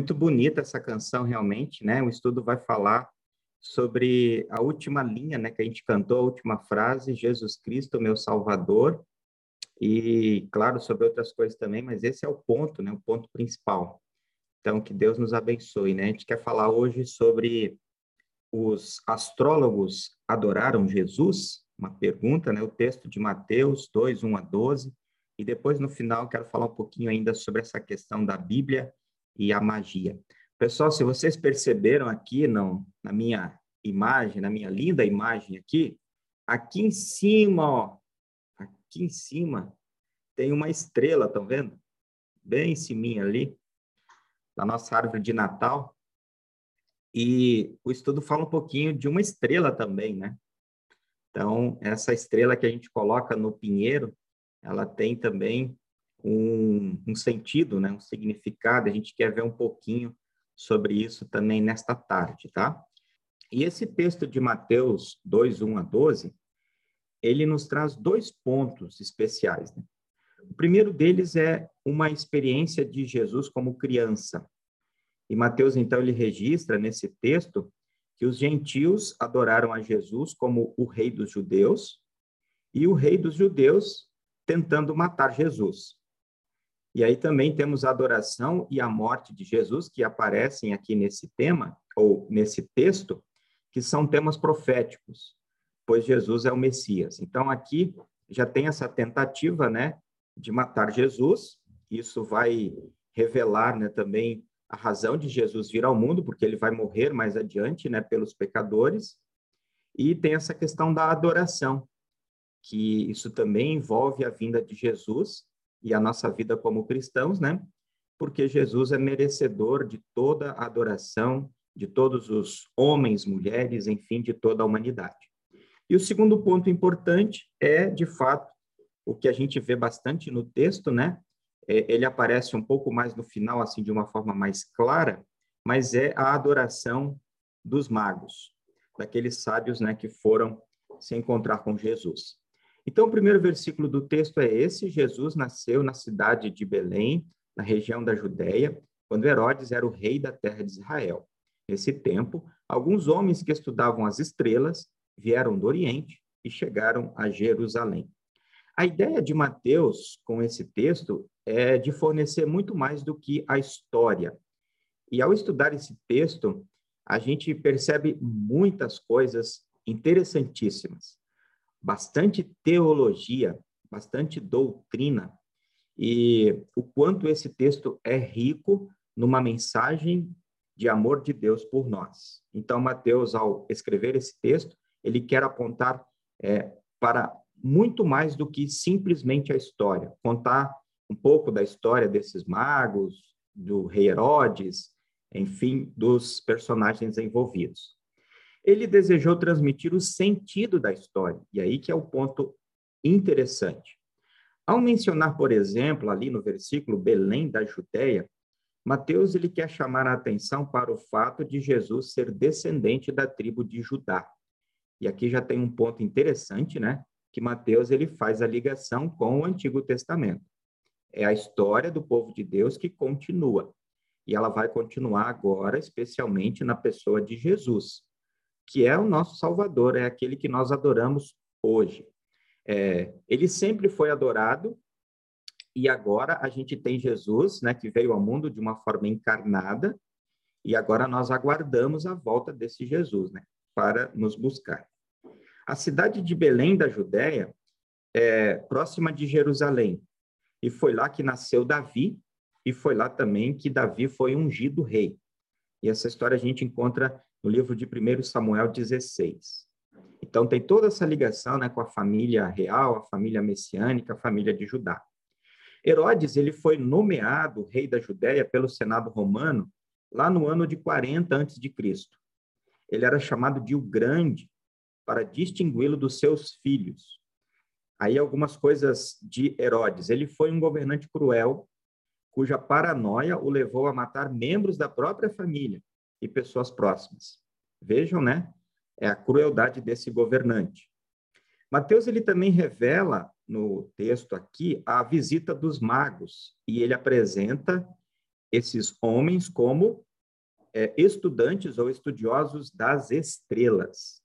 Muito bonita essa canção, realmente, né? O estudo vai falar sobre a última linha, né, que a gente cantou, a última frase, Jesus Cristo, meu Salvador, e, claro, sobre outras coisas também, mas esse é o ponto, né, o ponto principal. Então, que Deus nos abençoe, né? A gente quer falar hoje sobre os astrólogos adoraram Jesus? Uma pergunta, né? O texto de Mateus 2, 1 a 12, e depois, no final, quero falar um pouquinho ainda sobre essa questão da Bíblia e a magia. Pessoal, se vocês perceberam aqui não, na minha imagem, na minha linda imagem aqui, aqui em cima, ó, aqui em cima tem uma estrela, estão vendo? Bem em cima ali, da nossa árvore de Natal. E o estudo fala um pouquinho de uma estrela também, né? Então, essa estrela que a gente coloca no pinheiro, ela tem também um, um sentido, né, um significado. A gente quer ver um pouquinho sobre isso também nesta tarde, tá? E esse texto de Mateus 2, 1 a 12, ele nos traz dois pontos especiais. Né? O primeiro deles é uma experiência de Jesus como criança. E Mateus, então, ele registra nesse texto que os gentios adoraram a Jesus como o rei dos judeus e o rei dos judeus tentando matar Jesus. E aí também temos a adoração e a morte de Jesus, que aparecem aqui nesse tema, ou nesse texto, que são temas proféticos, pois Jesus é o Messias. Então, aqui já tem essa tentativa, né, de matar Jesus. Isso vai revelar, né, também a razão de Jesus vir ao mundo, porque ele vai morrer mais adiante, né, pelos pecadores. E tem essa questão da adoração, que isso também envolve a vinda de Jesus e a nossa vida como cristãos, né? Porque Jesus é merecedor de toda a adoração de todos os homens, mulheres, enfim, de toda a humanidade. E o segundo ponto importante é, de fato, o que a gente vê bastante no texto, né? É, ele aparece um pouco mais no final, assim, de uma forma mais clara, mas é a adoração dos magos, daqueles sábios, né, que foram se encontrar com Jesus. Então, o primeiro versículo do texto é esse: Jesus nasceu na cidade de Belém, na região da Judéia, quando Herodes era o rei da terra de Israel. Nesse tempo, alguns homens que estudavam as estrelas vieram do Oriente e chegaram a Jerusalém. A ideia de Mateus com esse texto é de fornecer muito mais do que a história. E ao estudar esse texto, a gente percebe muitas coisas interessantíssimas bastante teologia, bastante doutrina, e o quanto esse texto é rico numa mensagem de amor de Deus por nós. Então, Mateus, ao escrever esse texto, ele quer apontar é, para muito mais do que simplesmente a história, contar um pouco da história desses magos, do rei Herodes, enfim, dos personagens envolvidos ele desejou transmitir o sentido da história. E aí que é o ponto interessante. Ao mencionar, por exemplo, ali no versículo Belém da Judéia, Mateus ele quer chamar a atenção para o fato de Jesus ser descendente da tribo de Judá. E aqui já tem um ponto interessante, né? Que Mateus ele faz a ligação com o Antigo Testamento. É a história do povo de Deus que continua. E ela vai continuar agora, especialmente na pessoa de Jesus, que é o nosso Salvador, é aquele que nós adoramos hoje. É, ele sempre foi adorado e agora a gente tem Jesus, né, que veio ao mundo de uma forma encarnada e agora nós aguardamos a volta desse Jesus, né, para nos buscar. A cidade de Belém da Judéia é próxima de Jerusalém e foi lá que nasceu Davi e foi lá também que Davi foi ungido rei. E essa história a gente encontra no livro de 1 Samuel 16. Então, tem toda essa ligação né, com a família real, a família messiânica, a família de Judá. Herodes ele foi nomeado rei da Judéia pelo Senado romano lá no ano de 40 a.C. Ele era chamado de o Grande para distingui-lo dos seus filhos. Aí algumas coisas de Herodes. Ele foi um governante cruel, cuja paranoia o levou a matar membros da própria família e pessoas próximas. Vejam, né? é a crueldade desse governante. Mateus ele também revela no texto aqui a visita dos magos e ele apresenta esses homens como é, estudantes ou estudiosos das estrelas.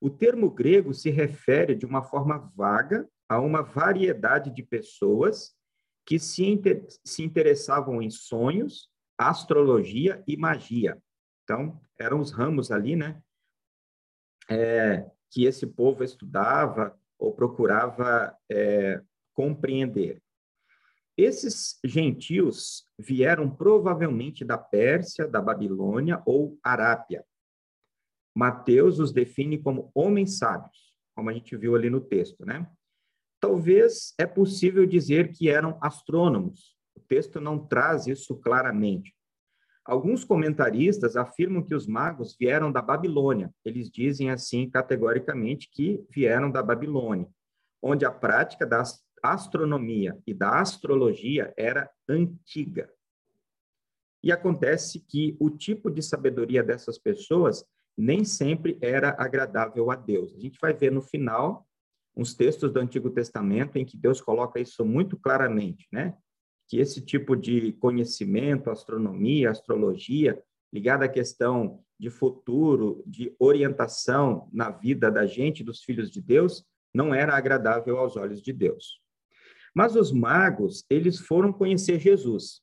O termo grego se refere de uma forma vaga a uma variedade de pessoas que se, inter se interessavam em sonhos, astrologia e magia. Então, eram os ramos ali, né, é, que esse povo estudava ou procurava é, compreender. Esses gentios vieram provavelmente da Pérsia, da Babilônia ou Arábia. Mateus os define como homens sábios, como a gente viu ali no texto, né? Talvez é possível dizer que eram astrônomos. O texto não traz isso claramente, Alguns comentaristas afirmam que os magos vieram da Babilônia. Eles dizem assim categoricamente que vieram da Babilônia, onde a prática da astronomia e da astrologia era antiga. E acontece que o tipo de sabedoria dessas pessoas nem sempre era agradável a Deus. A gente vai ver no final uns textos do Antigo Testamento em que Deus coloca isso muito claramente, né? Que esse tipo de conhecimento, astronomia, astrologia, ligada à questão de futuro, de orientação na vida da gente, dos filhos de Deus, não era agradável aos olhos de Deus. Mas os magos, eles foram conhecer Jesus.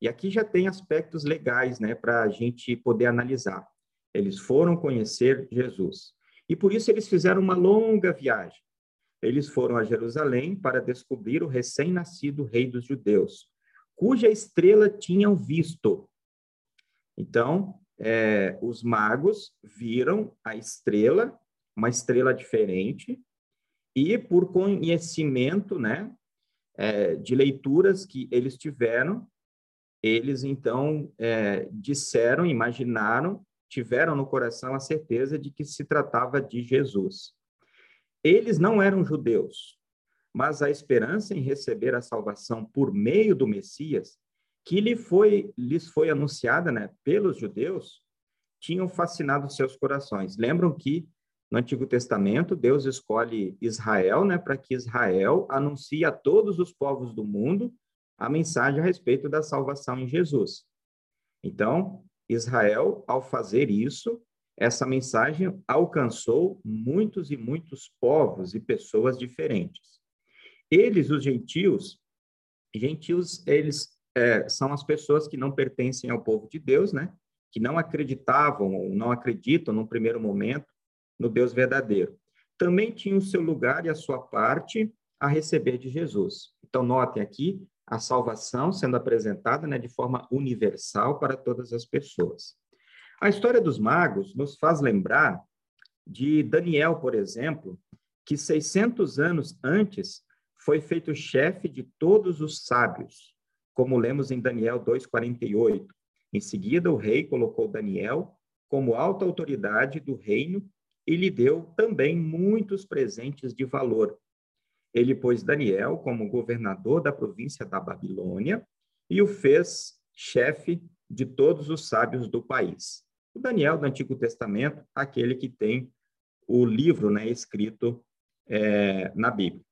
E aqui já tem aspectos legais, né, para a gente poder analisar. Eles foram conhecer Jesus. E por isso eles fizeram uma longa viagem. Eles foram a Jerusalém para descobrir o recém-nascido rei dos judeus, cuja estrela tinham visto. Então, é, os magos viram a estrela, uma estrela diferente, e por conhecimento, né, é, de leituras que eles tiveram, eles então é, disseram, imaginaram, tiveram no coração a certeza de que se tratava de Jesus. Eles não eram judeus, mas a esperança em receber a salvação por meio do Messias, que lhe foi, lhes foi anunciada né, pelos judeus, tinham fascinado seus corações. Lembram que no Antigo Testamento Deus escolhe Israel né, para que Israel anuncie a todos os povos do mundo a mensagem a respeito da salvação em Jesus. Então, Israel, ao fazer isso, essa mensagem alcançou muitos e muitos povos e pessoas diferentes. Eles, os gentios, gentios, eles é, são as pessoas que não pertencem ao povo de Deus, né? Que não acreditavam ou não acreditam, no primeiro momento, no Deus verdadeiro. Também tinham seu lugar e a sua parte a receber de Jesus. Então, notem aqui a salvação sendo apresentada né, de forma universal para todas as pessoas. A história dos magos nos faz lembrar de Daniel, por exemplo, que 600 anos antes foi feito chefe de todos os sábios, como lemos em Daniel 2:48. Em seguida, o rei colocou Daniel como alta autoridade do reino e lhe deu também muitos presentes de valor. Ele pôs Daniel como governador da província da Babilônia e o fez chefe de todos os sábios do país. O Daniel do Antigo Testamento, aquele que tem o livro né, escrito é, na Bíblia.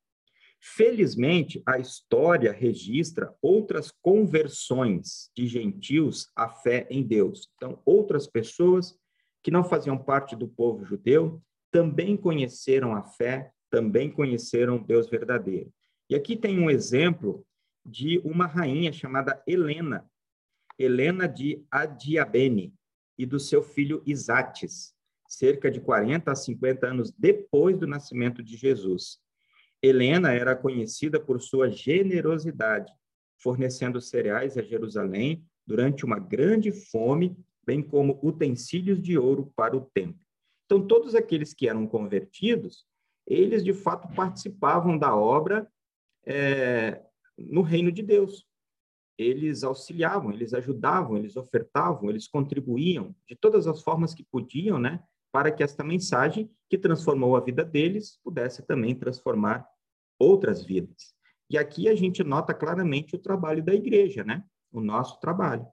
Felizmente, a história registra outras conversões de gentios à fé em Deus. Então, outras pessoas que não faziam parte do povo judeu também conheceram a fé, também conheceram Deus verdadeiro. E aqui tem um exemplo de uma rainha chamada Helena, Helena de Adiabene, e do seu filho Isates, cerca de 40 a 50 anos depois do nascimento de Jesus. Helena era conhecida por sua generosidade, fornecendo cereais a Jerusalém durante uma grande fome, bem como utensílios de ouro para o templo. Então, todos aqueles que eram convertidos, eles de fato participavam da obra é, no reino de Deus. Eles auxiliavam, eles ajudavam, eles ofertavam, eles contribuíam de todas as formas que podiam, né, para que esta mensagem que transformou a vida deles pudesse também transformar outras vidas. E aqui a gente nota claramente o trabalho da igreja, né? O nosso trabalho.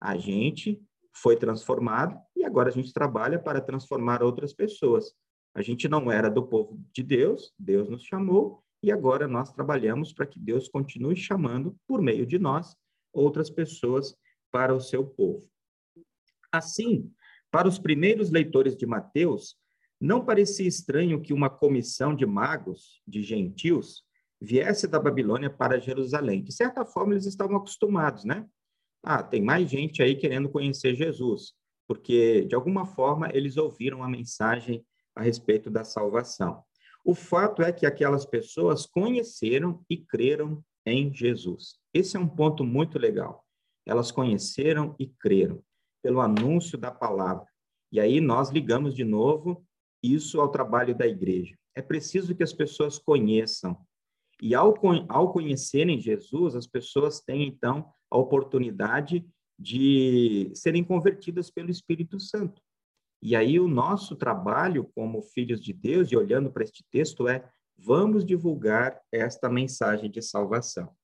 A gente foi transformado e agora a gente trabalha para transformar outras pessoas. A gente não era do povo de Deus, Deus nos chamou e agora nós trabalhamos para que Deus continue chamando por meio de nós outras pessoas para o seu povo. Assim, para os primeiros leitores de Mateus, não parecia estranho que uma comissão de magos, de gentios, viesse da Babilônia para Jerusalém. De certa forma, eles estavam acostumados, né? Ah, tem mais gente aí querendo conhecer Jesus, porque de alguma forma eles ouviram a mensagem a respeito da salvação. O fato é que aquelas pessoas conheceram e creram em Jesus. Esse é um ponto muito legal. Elas conheceram e creram pelo anúncio da palavra. E aí nós ligamos de novo isso ao trabalho da igreja. É preciso que as pessoas conheçam. E ao, ao conhecerem Jesus, as pessoas têm, então, a oportunidade de serem convertidas pelo Espírito Santo. E aí o nosso trabalho como filhos de Deus, e olhando para este texto, é vamos divulgar esta mensagem de salvação.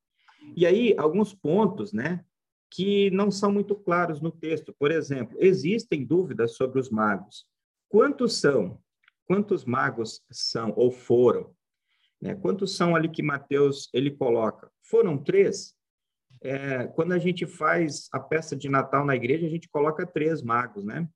E aí alguns pontos, né, que não são muito claros no texto. Por exemplo, existem dúvidas sobre os magos. Quantos são? Quantos magos são ou foram? Né? Quantos são ali que Mateus ele coloca? Foram três. É, quando a gente faz a peça de Natal na igreja, a gente coloca três magos, né?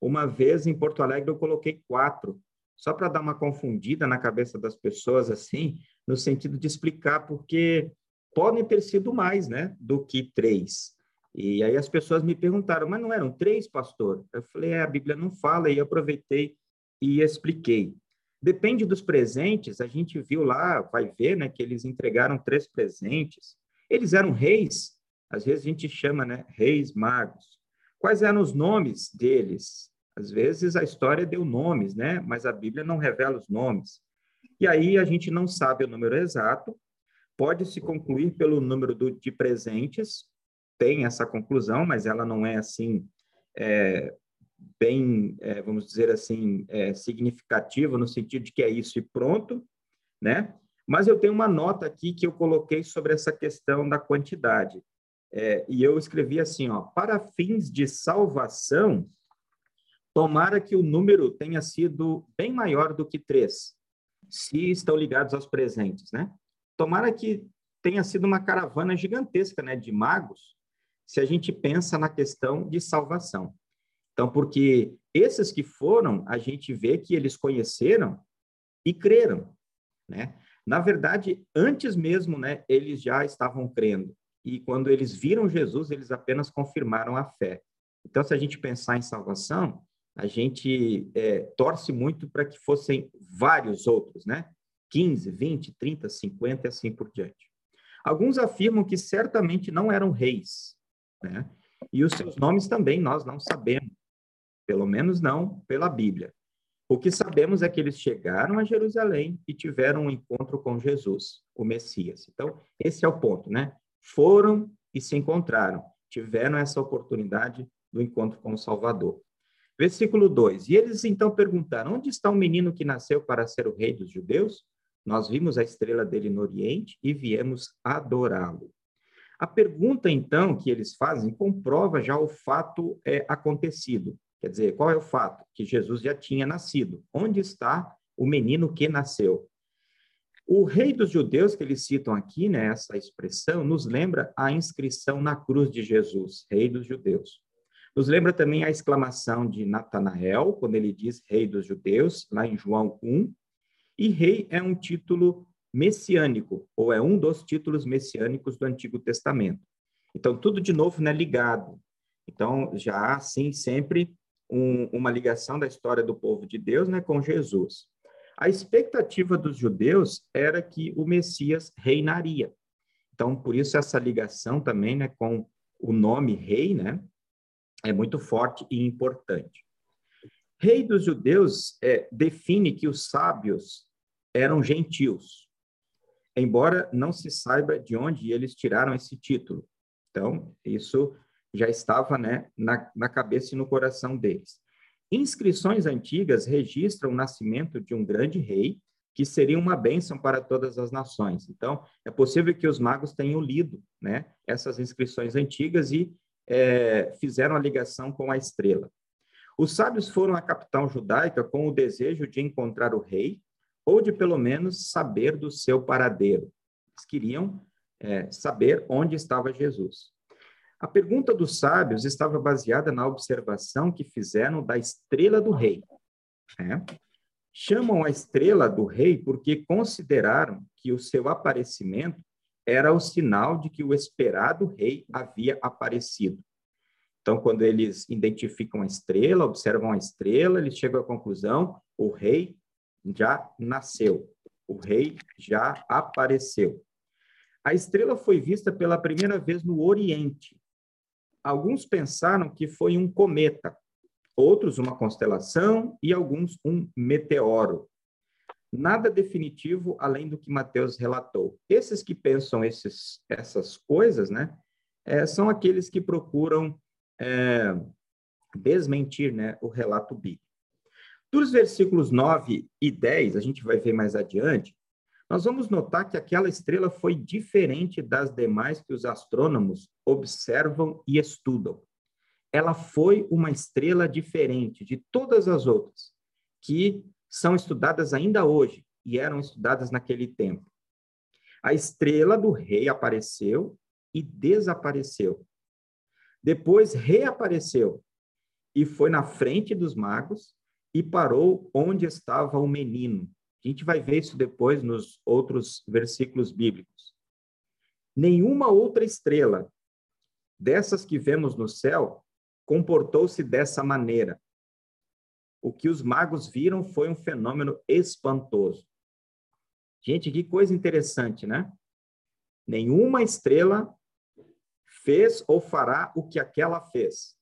Uma vez em Porto Alegre eu coloquei quatro, só para dar uma confundida na cabeça das pessoas, assim, no sentido de explicar porque podem ter sido mais, né, do que três. E aí as pessoas me perguntaram, mas não eram três, pastor? Eu falei, é, a Bíblia não fala, e aproveitei e expliquei. Depende dos presentes, a gente viu lá, vai ver, né, que eles entregaram três presentes. Eles eram reis, às vezes a gente chama, né, reis magos. Quais eram os nomes deles? Às vezes a história deu nomes, né, mas a Bíblia não revela os nomes. E aí a gente não sabe o número exato, pode se concluir pelo número do, de presentes, tem essa conclusão, mas ela não é assim é, bem, é, vamos dizer assim, é, significativo no sentido de que é isso e pronto, né? Mas eu tenho uma nota aqui que eu coloquei sobre essa questão da quantidade. É, e eu escrevi assim, ó, para fins de salvação, tomara que o número tenha sido bem maior do que três, se estão ligados aos presentes, né? Tomara que tenha sido uma caravana gigantesca, né, de magos, se a gente pensa na questão de salvação. Então, porque esses que foram, a gente vê que eles conheceram e creram, né? Na verdade, antes mesmo, né, eles já estavam crendo. E quando eles viram Jesus, eles apenas confirmaram a fé. Então, se a gente pensar em salvação, a gente é, torce muito para que fossem vários outros, né? 15, 20, 30, 50 e assim por diante. Alguns afirmam que certamente não eram reis, né? E os seus nomes também nós não sabemos pelo menos não pela Bíblia. O que sabemos é que eles chegaram a Jerusalém e tiveram um encontro com Jesus, o Messias. Então, esse é o ponto, né? Foram e se encontraram, tiveram essa oportunidade do encontro com o Salvador. Versículo 2: E eles então perguntaram: Onde está o menino que nasceu para ser o rei dos judeus? Nós vimos a estrela dele no Oriente e viemos adorá-lo. A pergunta, então, que eles fazem comprova já o fato é, acontecido. Quer dizer, qual é o fato? Que Jesus já tinha nascido. Onde está o menino que nasceu? O rei dos judeus, que eles citam aqui, né, essa expressão, nos lembra a inscrição na cruz de Jesus, rei dos judeus. Nos lembra também a exclamação de Natanael, quando ele diz rei dos judeus, lá em João 1. E rei é um título messiânico, ou é um dos títulos messiânicos do Antigo Testamento. Então, tudo de novo né, ligado. Então, já há, sim, sempre um, uma ligação da história do povo de Deus né, com Jesus. A expectativa dos judeus era que o Messias reinaria. Então, por isso essa ligação também né, com o nome rei, né, é muito forte e importante. Rei dos judeus é, define que os sábios eram gentios, embora não se saiba de onde eles tiraram esse título. Então, isso já estava né, na, na cabeça e no coração deles. Inscrições antigas registram o nascimento de um grande rei que seria uma bênção para todas as nações. Então, é possível que os magos tenham lido né, essas inscrições antigas e é, fizeram a ligação com a estrela. Os sábios foram à capital judaica com o desejo de encontrar o rei, ou de pelo menos saber do seu paradeiro. Eles queriam é, saber onde estava Jesus. A pergunta dos sábios estava baseada na observação que fizeram da estrela do rei. Né? Chamam a estrela do rei porque consideraram que o seu aparecimento era o sinal de que o esperado rei havia aparecido. Então, quando eles identificam a estrela, observam a estrela, eles chegam à conclusão: o rei já nasceu, o rei já apareceu. A estrela foi vista pela primeira vez no Oriente. Alguns pensaram que foi um cometa, outros uma constelação e alguns um meteoro. Nada definitivo além do que Mateus relatou. Esses que pensam esses, essas coisas, né, é, são aqueles que procuram é, desmentir né, o relato bíblico. Dos versículos 9 e 10, a gente vai ver mais adiante, nós vamos notar que aquela estrela foi diferente das demais que os astrônomos observam e estudam. Ela foi uma estrela diferente de todas as outras, que são estudadas ainda hoje e eram estudadas naquele tempo. A estrela do rei apareceu e desapareceu. Depois reapareceu e foi na frente dos magos e parou onde estava o menino. A gente vai ver isso depois nos outros versículos bíblicos. Nenhuma outra estrela dessas que vemos no céu comportou-se dessa maneira. O que os magos viram foi um fenômeno espantoso. Gente, que coisa interessante, né? Nenhuma estrela fez ou fará o que aquela fez.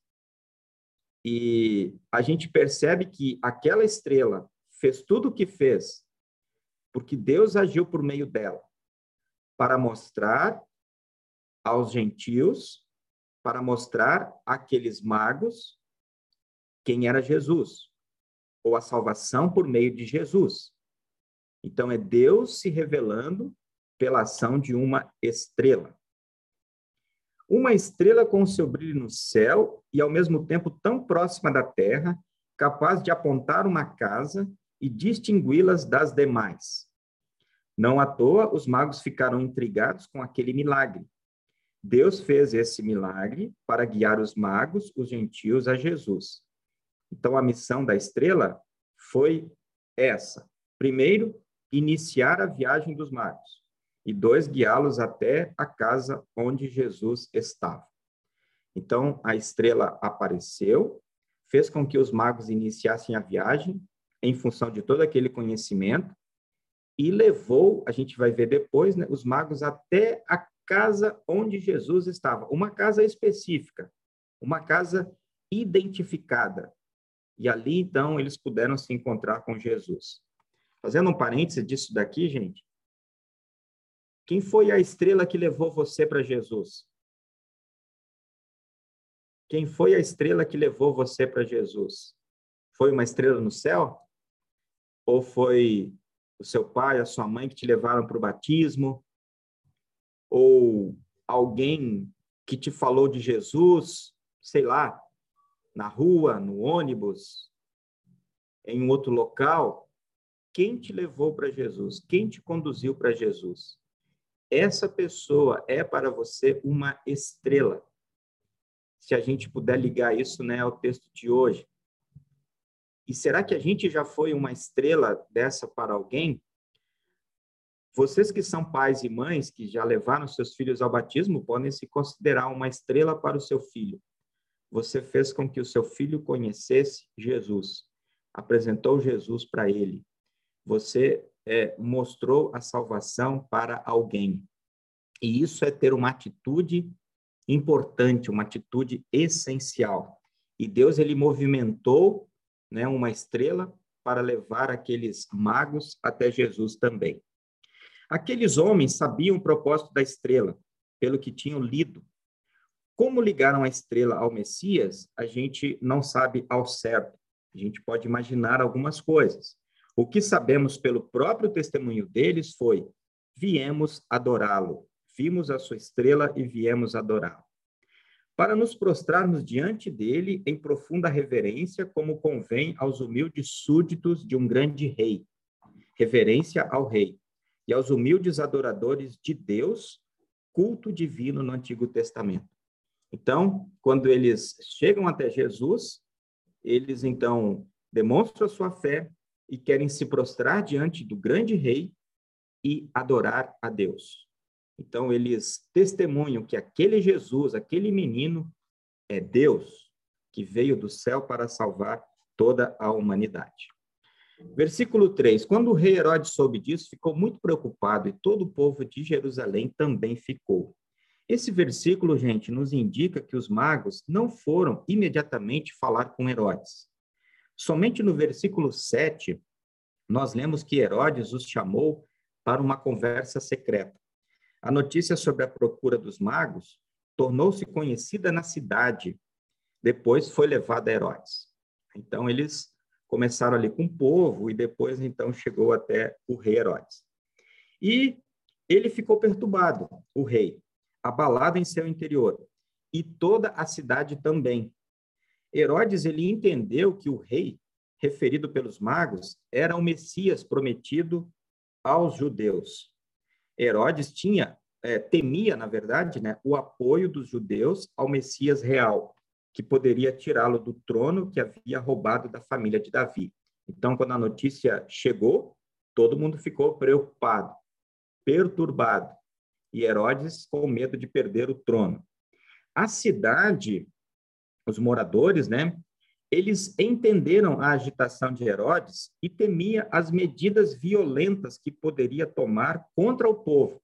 E a gente percebe que aquela estrela fez tudo o que fez porque Deus agiu por meio dela para mostrar aos gentios, para mostrar àqueles magos quem era Jesus, ou a salvação por meio de Jesus. Então é Deus se revelando pela ação de uma estrela. Uma estrela com seu brilho no céu e ao mesmo tempo tão próxima da terra, capaz de apontar uma casa e distingui-las das demais. Não à toa, os magos ficaram intrigados com aquele milagre. Deus fez esse milagre para guiar os magos, os gentios, a Jesus. Então, a missão da estrela foi essa: primeiro, iniciar a viagem dos magos e dois guiá-los até a casa onde Jesus estava. Então, a estrela apareceu, fez com que os magos iniciassem a viagem em função de todo aquele conhecimento e levou, a gente vai ver depois, né, os magos até a casa onde Jesus estava, uma casa específica, uma casa identificada. E ali, então, eles puderam se encontrar com Jesus. Fazendo um parêntese disso daqui, gente, quem foi a estrela que levou você para Jesus? Quem foi a estrela que levou você para Jesus? Foi uma estrela no céu? Ou foi o seu pai, a sua mãe que te levaram para o batismo, ou alguém que te falou de Jesus, sei lá, na rua, no ônibus, em um outro local, quem te levou para Jesus? Quem te conduziu para Jesus? Essa pessoa é para você uma estrela. Se a gente puder ligar isso né, ao texto de hoje. E será que a gente já foi uma estrela dessa para alguém? Vocês que são pais e mães que já levaram seus filhos ao batismo podem se considerar uma estrela para o seu filho. Você fez com que o seu filho conhecesse Jesus, apresentou Jesus para ele. Você é, mostrou a salvação para alguém. E isso é ter uma atitude importante, uma atitude essencial. E Deus ele movimentou, né, uma estrela para levar aqueles magos até Jesus também. Aqueles homens sabiam o propósito da estrela, pelo que tinham lido. Como ligaram a estrela ao Messias, a gente não sabe ao certo. A gente pode imaginar algumas coisas. O que sabemos pelo próprio testemunho deles foi: viemos adorá-lo, vimos a sua estrela e viemos adorá-lo. Para nos prostrarmos diante dele em profunda reverência, como convém aos humildes súditos de um grande rei. Reverência ao rei e aos humildes adoradores de Deus, culto divino no Antigo Testamento. Então, quando eles chegam até Jesus, eles então demonstram a sua fé e querem se prostrar diante do grande rei e adorar a Deus. Então, eles testemunham que aquele Jesus, aquele menino, é Deus que veio do céu para salvar toda a humanidade. Versículo 3: Quando o rei Herodes soube disso, ficou muito preocupado e todo o povo de Jerusalém também ficou. Esse versículo, gente, nos indica que os magos não foram imediatamente falar com Herodes. Somente no versículo 7, nós lemos que Herodes os chamou para uma conversa secreta. A notícia sobre a procura dos magos tornou-se conhecida na cidade. Depois foi levada a Herodes. Então, eles começaram ali com o povo e depois então chegou até o rei Herodes. E ele ficou perturbado, o rei, abalado em seu interior, e toda a cidade também. Herodes ele entendeu que o rei referido pelos magos era o Messias prometido aos judeus. Herodes tinha é, temia, na verdade, né, o apoio dos judeus ao Messias real, que poderia tirá-lo do trono que havia roubado da família de Davi. Então, quando a notícia chegou, todo mundo ficou preocupado, perturbado, e Herodes com medo de perder o trono. A cidade, os moradores, né, eles entenderam a agitação de Herodes e temia as medidas violentas que poderia tomar contra o povo.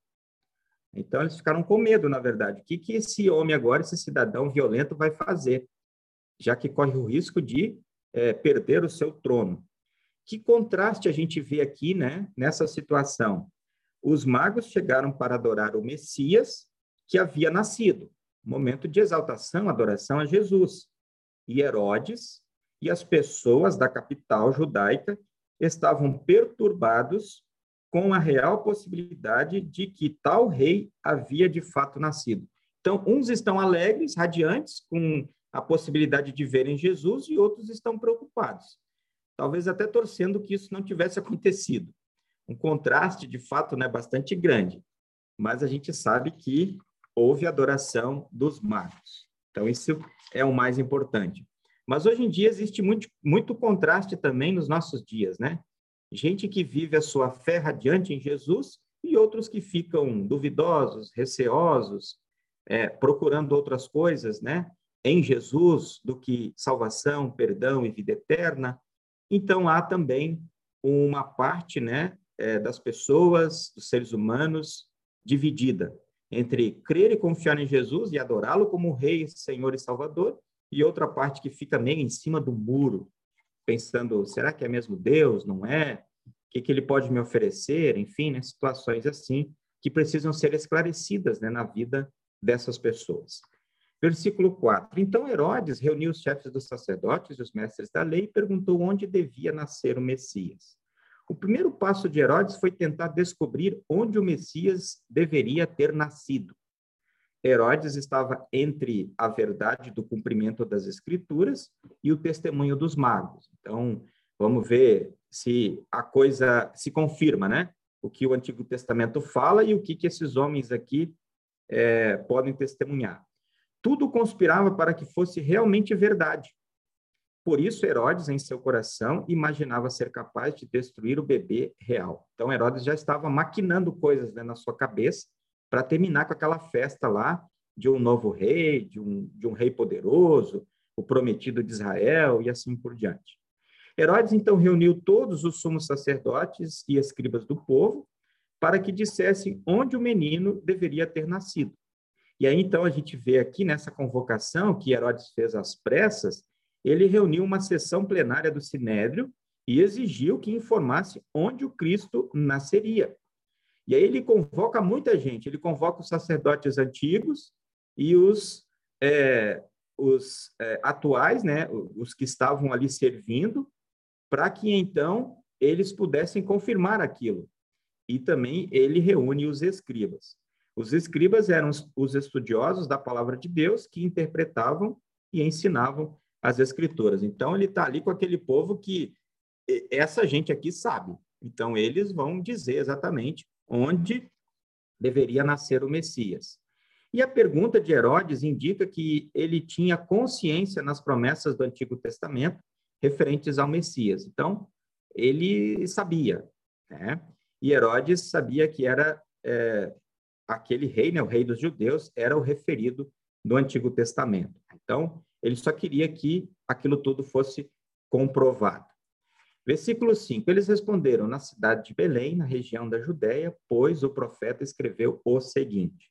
Então, eles ficaram com medo, na verdade. O que, que esse homem agora, esse cidadão violento, vai fazer? Já que corre o risco de é, perder o seu trono. Que contraste a gente vê aqui, né, nessa situação? Os magos chegaram para adorar o Messias que havia nascido. Momento de exaltação, adoração a Jesus. E Herodes e as pessoas da capital judaica estavam perturbados com a real possibilidade de que tal rei havia de fato nascido. Então, uns estão alegres, radiantes, com a possibilidade de verem Jesus, e outros estão preocupados, talvez até torcendo que isso não tivesse acontecido. Um contraste, de fato, né, bastante grande, mas a gente sabe que houve adoração dos magos. Então, isso é o mais importante. Mas hoje em dia existe muito, muito contraste também nos nossos dias, né? gente que vive a sua fé radiante em Jesus e outros que ficam duvidosos, receosos, é, procurando outras coisas, né? Em Jesus do que salvação, perdão e vida eterna. Então há também uma parte, né, é, das pessoas, dos seres humanos, dividida entre crer e confiar em Jesus e adorá-lo como Rei, Senhor e Salvador, e outra parte que fica meio em cima do muro, pensando, será que é mesmo Deus? Não é? O que, que ele pode me oferecer? Enfim, né, situações assim que precisam ser esclarecidas né, na vida dessas pessoas. Versículo 4. Então Herodes reuniu os chefes dos sacerdotes e os mestres da lei e perguntou onde devia nascer o Messias. O primeiro passo de Herodes foi tentar descobrir onde o Messias deveria ter nascido. Herodes estava entre a verdade do cumprimento das Escrituras e o testemunho dos magos. Então, vamos ver se a coisa se confirma, né? O que o Antigo Testamento fala e o que, que esses homens aqui é, podem testemunhar. Tudo conspirava para que fosse realmente verdade. Por isso, Herodes, em seu coração, imaginava ser capaz de destruir o bebê real. Então, Herodes já estava maquinando coisas né, na sua cabeça para terminar com aquela festa lá de um novo rei, de um, de um rei poderoso, o prometido de Israel e assim por diante. Herodes então reuniu todos os sumos sacerdotes e escribas do povo para que dissessem onde o menino deveria ter nascido. E aí então a gente vê aqui nessa convocação que Herodes fez às pressas, ele reuniu uma sessão plenária do Sinédrio e exigiu que informasse onde o Cristo nasceria. E aí ele convoca muita gente, ele convoca os sacerdotes antigos e os, é, os é, atuais, né, os que estavam ali servindo, para que então eles pudessem confirmar aquilo. E também ele reúne os escribas. Os escribas eram os estudiosos da palavra de Deus que interpretavam e ensinavam as escrituras. Então ele está ali com aquele povo que essa gente aqui sabe. Então eles vão dizer exatamente onde deveria nascer o Messias. E a pergunta de Herodes indica que ele tinha consciência nas promessas do Antigo Testamento referentes ao Messias. Então, ele sabia, né? E Herodes sabia que era é, aquele rei, né, o rei dos judeus, era o referido do Antigo Testamento. Então, ele só queria que aquilo tudo fosse comprovado. Versículo 5: Eles responderam na cidade de Belém, na região da Judéia, pois o profeta escreveu o seguinte.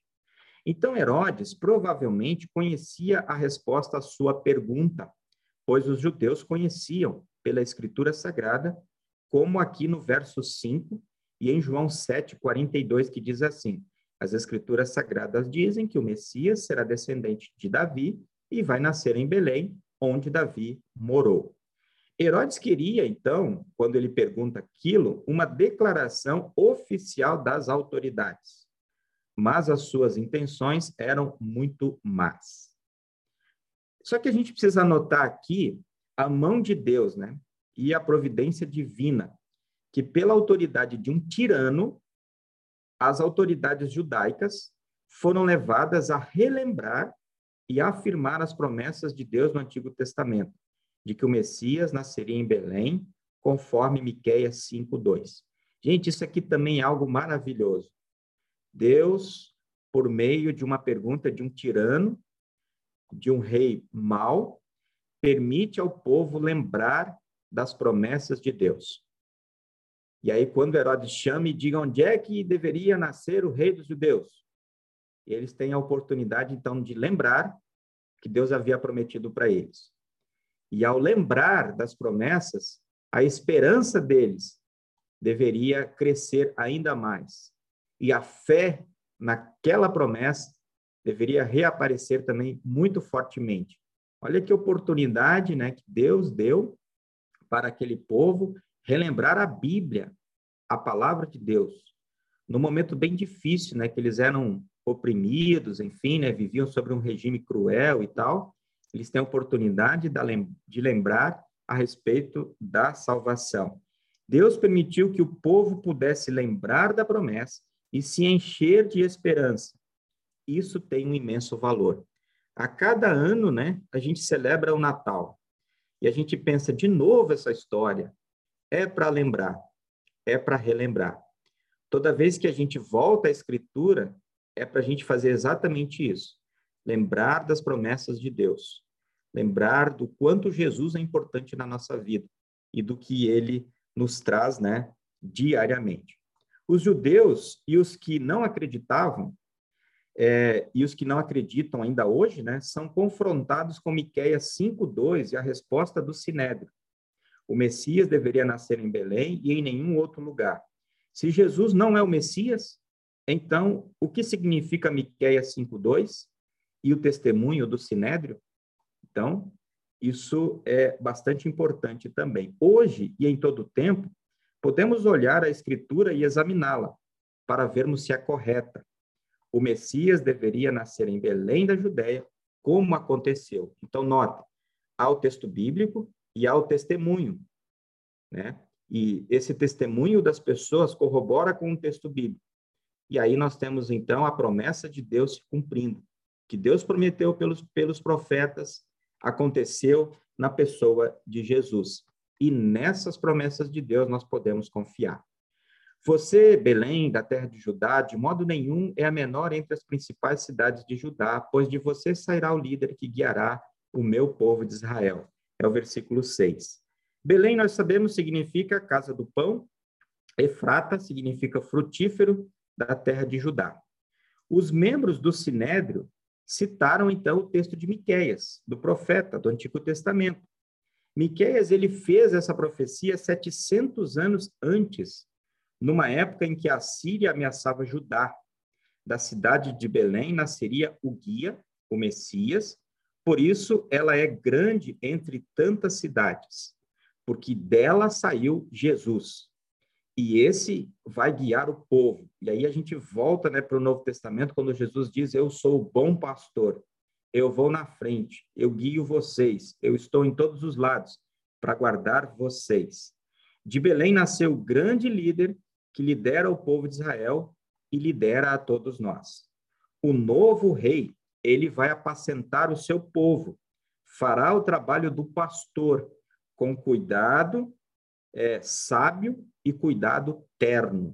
Então Herodes provavelmente conhecia a resposta à sua pergunta, pois os judeus conheciam pela Escritura Sagrada, como aqui no verso 5 e em João 7:42 que diz assim: As Escrituras Sagradas dizem que o Messias será descendente de Davi e vai nascer em Belém, onde Davi morou. Herodes queria, então, quando ele pergunta aquilo, uma declaração oficial das autoridades. Mas as suas intenções eram muito más. Só que a gente precisa anotar aqui a mão de Deus, né? E a providência divina, que pela autoridade de um tirano, as autoridades judaicas foram levadas a relembrar e afirmar as promessas de Deus no Antigo Testamento, de que o Messias nasceria em Belém, conforme Miqueias 5:2. Gente, isso aqui também é algo maravilhoso. Deus, por meio de uma pergunta de um tirano, de um rei mau permite ao povo lembrar das promessas de Deus. E aí, quando Herodes chama e diga onde é que deveria nascer o rei dos judeus, eles têm a oportunidade, então, de lembrar que Deus havia prometido para eles. E ao lembrar das promessas, a esperança deles deveria crescer ainda mais. E a fé naquela promessa deveria reaparecer também muito fortemente. Olha que oportunidade né, que Deus deu para aquele povo relembrar a Bíblia, a palavra de Deus, no momento bem difícil, né, que eles eram oprimidos, enfim, né, viviam sobre um regime cruel e tal. Eles têm a oportunidade de lembrar a respeito da salvação. Deus permitiu que o povo pudesse lembrar da promessa e se encher de esperança, isso tem um imenso valor. A cada ano, né, a gente celebra o Natal e a gente pensa de novo essa história. É para lembrar, é para relembrar. Toda vez que a gente volta à Escritura, é para a gente fazer exatamente isso. Lembrar das promessas de Deus. Lembrar do quanto Jesus é importante na nossa vida e do que ele nos traz né, diariamente. Os judeus e os que não acreditavam é, e os que não acreditam ainda hoje, né, são confrontados com Miqueias 5:2 e a resposta do Sinédrio. O Messias deveria nascer em Belém e em nenhum outro lugar. Se Jesus não é o Messias, então o que significa Miqueias 5:2 e o testemunho do Sinédrio? Então, isso é bastante importante também. Hoje e em todo o tempo, podemos olhar a Escritura e examiná-la para vermos se é correta. O Messias deveria nascer em Belém da Judéia, como aconteceu. Então, nota, há o texto bíblico e há o testemunho, né? E esse testemunho das pessoas corrobora com o texto bíblico. E aí nós temos, então, a promessa de Deus se cumprindo. Que Deus prometeu pelos, pelos profetas, aconteceu na pessoa de Jesus. E nessas promessas de Deus nós podemos confiar. Você, Belém, da terra de Judá, de modo nenhum é a menor entre as principais cidades de Judá, pois de você sairá o líder que guiará o meu povo de Israel. É o versículo 6. Belém, nós sabemos, significa casa do pão, Efrata significa frutífero da terra de Judá. Os membros do Sinédrio citaram então o texto de Miqueias, do profeta do Antigo Testamento. Miqueias ele fez essa profecia 700 anos antes, numa época em que a Síria ameaçava Judá. Da cidade de Belém nasceria o guia, o Messias, por isso ela é grande entre tantas cidades, porque dela saiu Jesus. E esse vai guiar o povo. E aí a gente volta né, para o Novo Testamento, quando Jesus diz: Eu sou o bom pastor eu vou na frente, eu guio vocês, eu estou em todos os lados para guardar vocês. De Belém nasceu o grande líder que lidera o povo de Israel e lidera a todos nós. O novo rei, ele vai apacentar o seu povo, fará o trabalho do pastor com cuidado é, sábio e cuidado terno.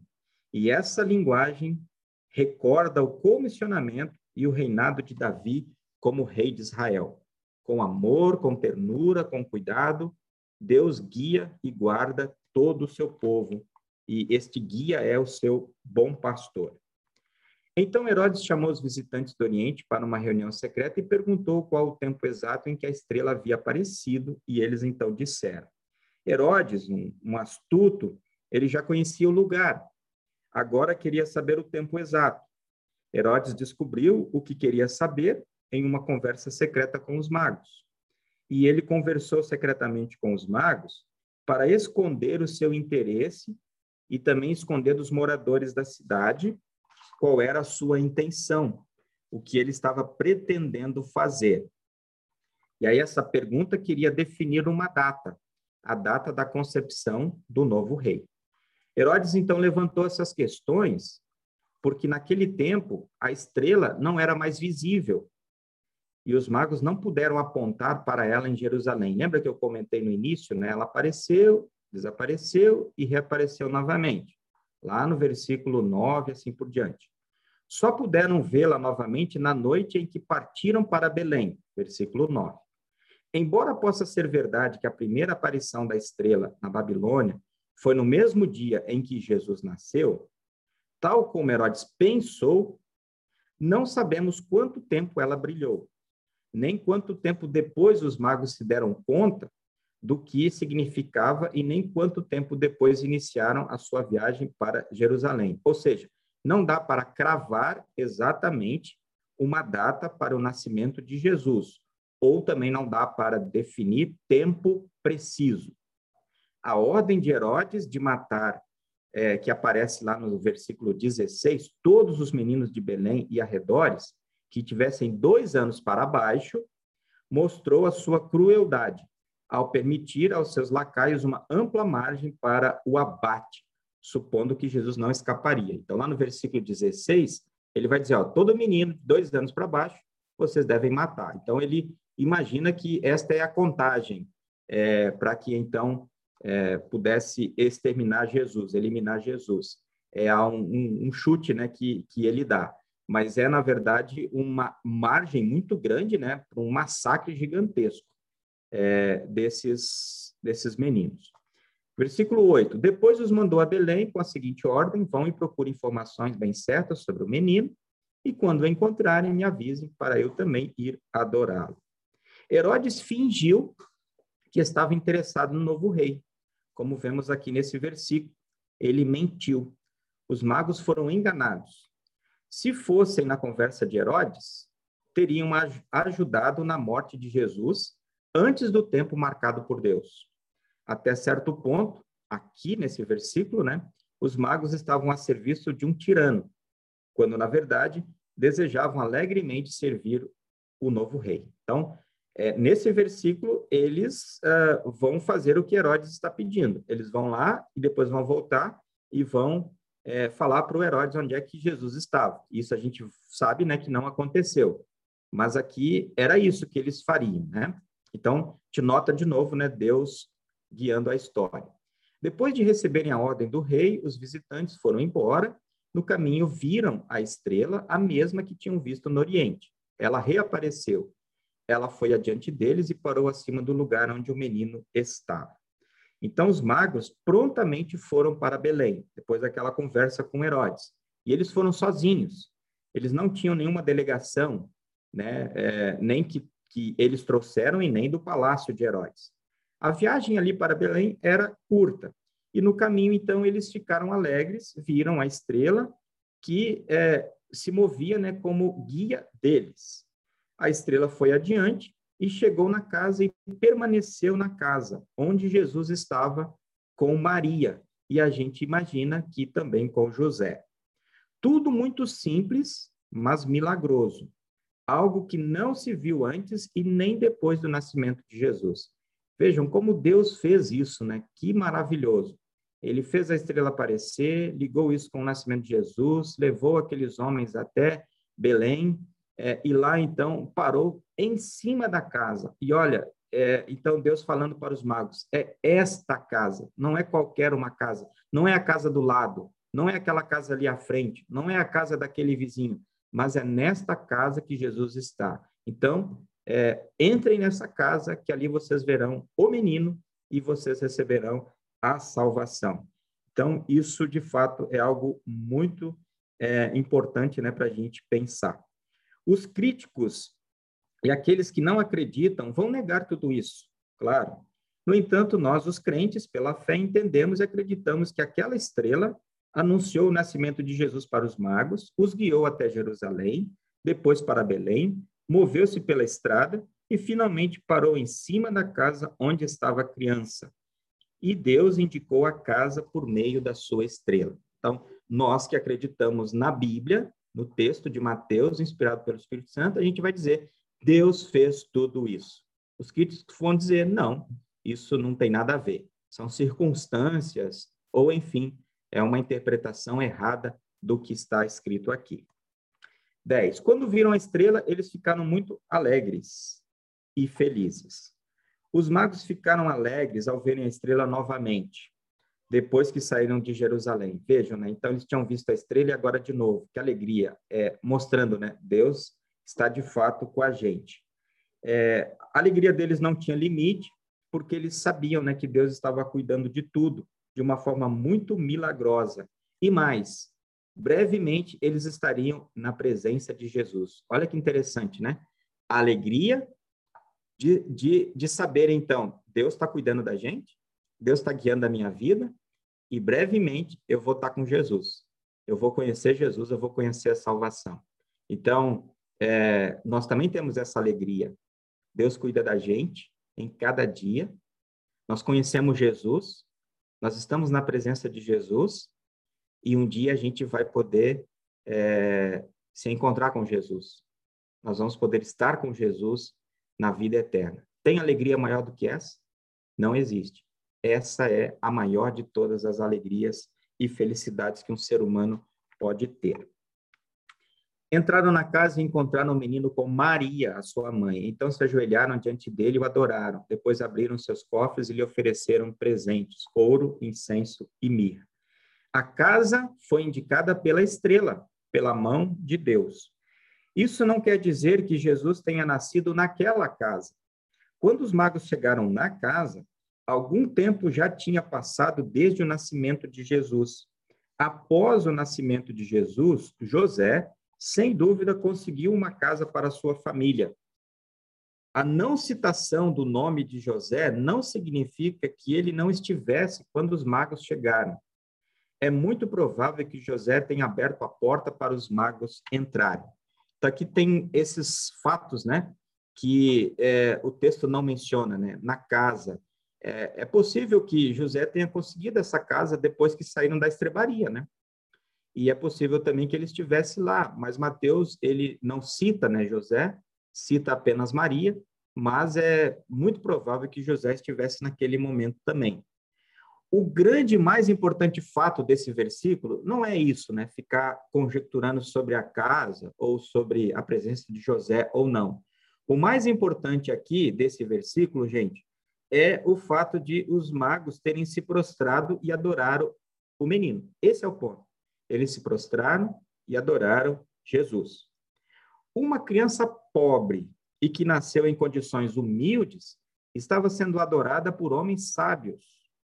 E essa linguagem recorda o comissionamento e o reinado de Davi como rei de Israel. Com amor, com ternura, com cuidado, Deus guia e guarda todo o seu povo, e este guia é o seu bom pastor. Então Herodes chamou os visitantes do Oriente para uma reunião secreta e perguntou qual o tempo exato em que a estrela havia aparecido, e eles então disseram. Herodes, um, um astuto, ele já conhecia o lugar, agora queria saber o tempo exato. Herodes descobriu o que queria saber em uma conversa secreta com os magos. E ele conversou secretamente com os magos para esconder o seu interesse e também esconder dos moradores da cidade qual era a sua intenção, o que ele estava pretendendo fazer. E aí essa pergunta queria definir uma data, a data da concepção do novo rei. Herodes então levantou essas questões porque naquele tempo a estrela não era mais visível e os magos não puderam apontar para ela em Jerusalém. Lembra que eu comentei no início, né? Ela apareceu, desapareceu e reapareceu novamente, lá no versículo 9, assim por diante. Só puderam vê-la novamente na noite em que partiram para Belém, versículo 9. Embora possa ser verdade que a primeira aparição da estrela na Babilônia foi no mesmo dia em que Jesus nasceu, tal como Herodes pensou, não sabemos quanto tempo ela brilhou nem quanto tempo depois os magos se deram conta do que significava e nem quanto tempo depois iniciaram a sua viagem para Jerusalém. Ou seja, não dá para cravar exatamente uma data para o nascimento de Jesus, ou também não dá para definir tempo preciso. A ordem de Herodes de matar, é, que aparece lá no versículo 16, todos os meninos de Belém e arredores, que tivessem dois anos para baixo, mostrou a sua crueldade ao permitir aos seus lacaios uma ampla margem para o abate, supondo que Jesus não escaparia. Então, lá no versículo 16, ele vai dizer: ó, todo menino de dois anos para baixo, vocês devem matar. Então, ele imagina que esta é a contagem é, para que então é, pudesse exterminar Jesus, eliminar Jesus. É um, um, um chute né, que, que ele dá mas é, na verdade, uma margem muito grande né, para um massacre gigantesco é, desses, desses meninos. Versículo 8: Depois os mandou a Belém com a seguinte ordem: vão e procurem informações bem certas sobre o menino, e quando o encontrarem, me avisem para eu também ir adorá-lo. Herodes fingiu que estava interessado no novo rei, como vemos aqui nesse versículo. Ele mentiu. Os magos foram enganados. Se fossem na conversa de Herodes, teriam ajudado na morte de Jesus antes do tempo marcado por Deus. Até certo ponto, aqui nesse versículo, né, os magos estavam a serviço de um tirano, quando na verdade desejavam alegremente servir o novo rei. Então, é, nesse versículo, eles uh, vão fazer o que Herodes está pedindo. Eles vão lá e depois vão voltar e vão é, falar para o Herodes onde é que Jesus estava. Isso a gente sabe né, que não aconteceu. Mas aqui era isso que eles fariam. Né? Então, te nota de novo né, Deus guiando a história. Depois de receberem a ordem do rei, os visitantes foram embora. No caminho, viram a estrela, a mesma que tinham visto no Oriente. Ela reapareceu ela foi adiante deles e parou acima do lugar onde o menino estava. Então os magos prontamente foram para Belém, depois daquela conversa com Herodes. E eles foram sozinhos. Eles não tinham nenhuma delegação, né, é, nem que, que eles trouxeram e nem do palácio de Herodes. A viagem ali para Belém era curta. E no caminho, então, eles ficaram alegres, viram a estrela que é, se movia né, como guia deles. A estrela foi adiante e chegou na casa e permaneceu na casa, onde Jesus estava com Maria, e a gente imagina que também com José. Tudo muito simples, mas milagroso. Algo que não se viu antes e nem depois do nascimento de Jesus. Vejam como Deus fez isso, né? Que maravilhoso. Ele fez a estrela aparecer, ligou isso com o nascimento de Jesus, levou aqueles homens até Belém, é, e lá, então, parou em cima da casa. E olha, é, então Deus falando para os magos: é esta casa, não é qualquer uma casa, não é a casa do lado, não é aquela casa ali à frente, não é a casa daquele vizinho, mas é nesta casa que Jesus está. Então, é, entrem nessa casa, que ali vocês verão o menino e vocês receberão a salvação. Então, isso de fato é algo muito é, importante né, para a gente pensar. Os críticos e aqueles que não acreditam vão negar tudo isso, claro. No entanto, nós, os crentes, pela fé, entendemos e acreditamos que aquela estrela anunciou o nascimento de Jesus para os magos, os guiou até Jerusalém, depois para Belém, moveu-se pela estrada e finalmente parou em cima da casa onde estava a criança. E Deus indicou a casa por meio da sua estrela. Então, nós que acreditamos na Bíblia, no texto de Mateus, inspirado pelo Espírito Santo, a gente vai dizer: Deus fez tudo isso. Os críticos vão dizer: não, isso não tem nada a ver. São circunstâncias, ou enfim, é uma interpretação errada do que está escrito aqui. 10. Quando viram a estrela, eles ficaram muito alegres e felizes. Os magos ficaram alegres ao verem a estrela novamente depois que saíram de Jerusalém. Vejam, né? Então eles tinham visto a estrela e agora de novo. Que alegria! É, mostrando, né? Deus está de fato com a gente. É, a alegria deles não tinha limite, porque eles sabiam, né, que Deus estava cuidando de tudo de uma forma muito milagrosa. E mais, brevemente eles estariam na presença de Jesus. Olha que interessante, né? A alegria de, de, de saber, então, Deus está cuidando da gente, Deus está guiando a minha vida, e brevemente eu vou estar com Jesus. Eu vou conhecer Jesus, eu vou conhecer a salvação. Então, é, nós também temos essa alegria. Deus cuida da gente em cada dia. Nós conhecemos Jesus, nós estamos na presença de Jesus e um dia a gente vai poder é, se encontrar com Jesus. Nós vamos poder estar com Jesus na vida eterna. Tem alegria maior do que essa? Não existe. Essa é a maior de todas as alegrias e felicidades que um ser humano pode ter. Entraram na casa e encontraram o menino com Maria, a sua mãe. Então se ajoelharam diante dele e o adoraram. Depois abriram seus cofres e lhe ofereceram presentes: ouro, incenso e mirra. A casa foi indicada pela estrela, pela mão de Deus. Isso não quer dizer que Jesus tenha nascido naquela casa. Quando os magos chegaram na casa, algum tempo já tinha passado desde o nascimento de Jesus. Após o nascimento de Jesus, José, sem dúvida, conseguiu uma casa para sua família. A não citação do nome de José não significa que ele não estivesse quando os magos chegaram. É muito provável que José tenha aberto a porta para os magos entrarem. Então, aqui tem esses fatos, né, que é, o texto não menciona, né, na casa, É, é possível que José tenha conseguido essa casa depois que saíram da estrebaria, né? E é possível também que ele estivesse lá, mas Mateus, ele não cita, né, José, cita apenas Maria, mas é muito provável que José estivesse naquele momento também. O grande mais importante fato desse versículo não é isso, né? Ficar conjecturando sobre a casa ou sobre a presença de José ou não. O mais importante aqui desse versículo, gente, é o fato de os magos terem se prostrado e adoraram o menino. Esse é o ponto. Eles se prostraram e adoraram Jesus. Uma criança pobre e que nasceu em condições humildes estava sendo adorada por homens sábios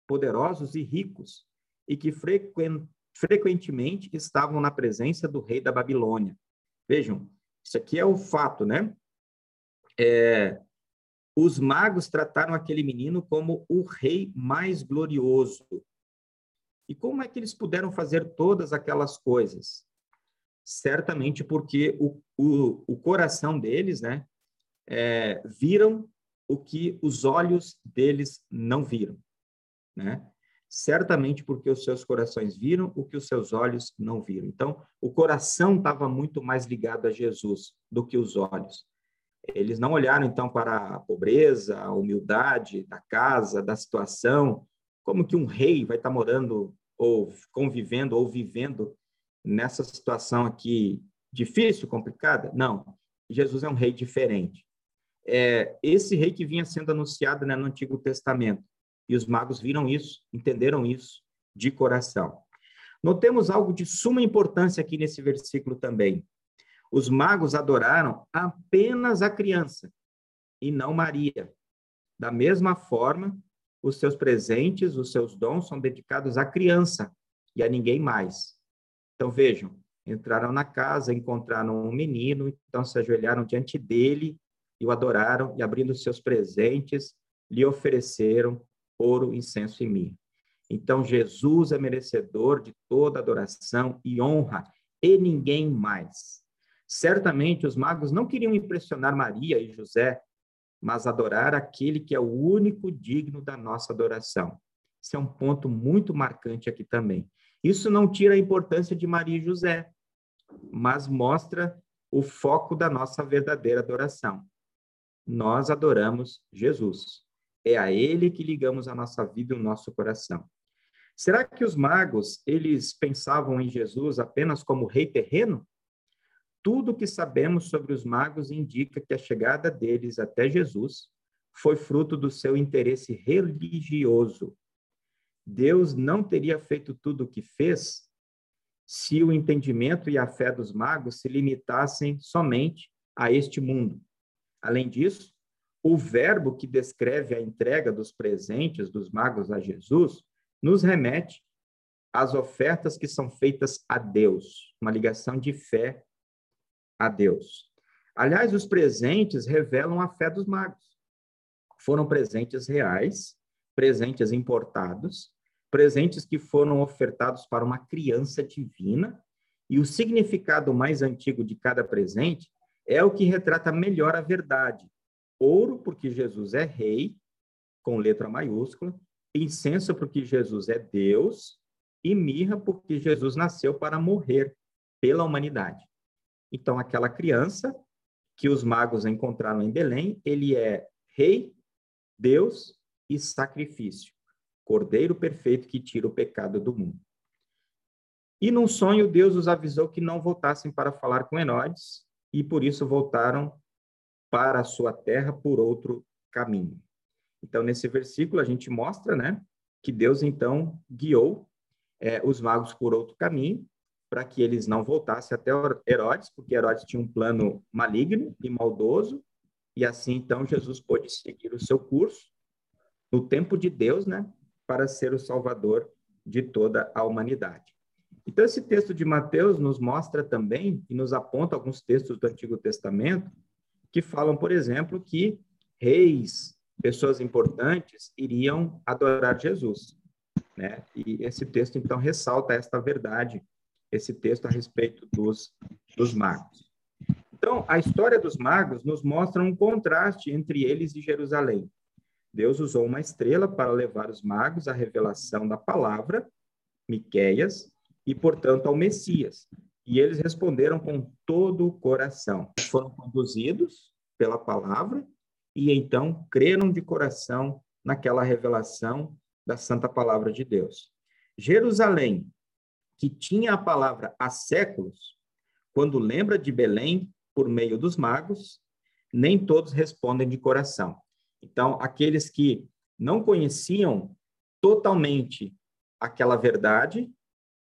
poderosos e ricos, e que frequentemente estavam na presença do rei da Babilônia. Vejam, isso aqui é o fato, né? É, os magos trataram aquele menino como o rei mais glorioso. E como é que eles puderam fazer todas aquelas coisas? Certamente porque o, o, o coração deles, né, é, viram o que os olhos deles não viram né? Certamente porque os seus corações viram o que os seus olhos não viram. Então, o coração estava muito mais ligado a Jesus do que os olhos. Eles não olharam então para a pobreza, a humildade da casa, da situação, como que um rei vai estar morando ou convivendo ou vivendo nessa situação aqui difícil, complicada? Não. Jesus é um rei diferente. É esse rei que vinha sendo anunciado né, no Antigo Testamento. E os magos viram isso, entenderam isso de coração. Notemos algo de suma importância aqui nesse versículo também. Os magos adoraram apenas a criança e não Maria. Da mesma forma, os seus presentes, os seus dons são dedicados à criança e a ninguém mais. Então vejam, entraram na casa, encontraram um menino, então se ajoelharam diante dele e o adoraram e abrindo seus presentes, lhe ofereceram ouro, incenso e mirra. Então, Jesus é merecedor de toda adoração e honra, e ninguém mais. Certamente, os magos não queriam impressionar Maria e José, mas adorar aquele que é o único digno da nossa adoração. Esse é um ponto muito marcante aqui também. Isso não tira a importância de Maria e José, mas mostra o foco da nossa verdadeira adoração. Nós adoramos Jesus. É a ele que ligamos a nossa vida e o nosso coração. Será que os magos, eles pensavam em Jesus apenas como rei terreno? Tudo o que sabemos sobre os magos indica que a chegada deles até Jesus foi fruto do seu interesse religioso. Deus não teria feito tudo o que fez se o entendimento e a fé dos magos se limitassem somente a este mundo. Além disso, o verbo que descreve a entrega dos presentes dos magos a Jesus nos remete às ofertas que são feitas a Deus, uma ligação de fé a Deus. Aliás, os presentes revelam a fé dos magos. Foram presentes reais, presentes importados, presentes que foram ofertados para uma criança divina, e o significado mais antigo de cada presente é o que retrata melhor a verdade, ouro, porque Jesus é rei, com letra maiúscula, incenso, porque Jesus é Deus, e mirra, porque Jesus nasceu para morrer pela humanidade. Então, aquela criança que os magos encontraram em Belém, ele é rei, Deus e sacrifício, cordeiro perfeito que tira o pecado do mundo. E num sonho, Deus os avisou que não voltassem para falar com Herodes, e por isso voltaram para a sua terra por outro caminho. Então, nesse versículo, a gente mostra, né, que Deus, então, guiou é, os magos por outro caminho, para que eles não voltassem até Herodes, porque Herodes tinha um plano maligno e maldoso, e assim, então, Jesus pôde seguir o seu curso no tempo de Deus, né, para ser o salvador de toda a humanidade. Então, esse texto de Mateus nos mostra também, e nos aponta alguns textos do Antigo Testamento, que falam, por exemplo, que reis, pessoas importantes, iriam adorar Jesus. Né? E esse texto, então, ressalta esta verdade, esse texto a respeito dos, dos magos. Então, a história dos magos nos mostra um contraste entre eles e Jerusalém. Deus usou uma estrela para levar os magos à revelação da palavra, Miqueias, e, portanto, ao Messias. E eles responderam com todo o coração. Foram conduzidos pela palavra e então creram de coração naquela revelação da santa palavra de Deus. Jerusalém, que tinha a palavra há séculos, quando lembra de Belém por meio dos magos, nem todos respondem de coração. Então, aqueles que não conheciam totalmente aquela verdade,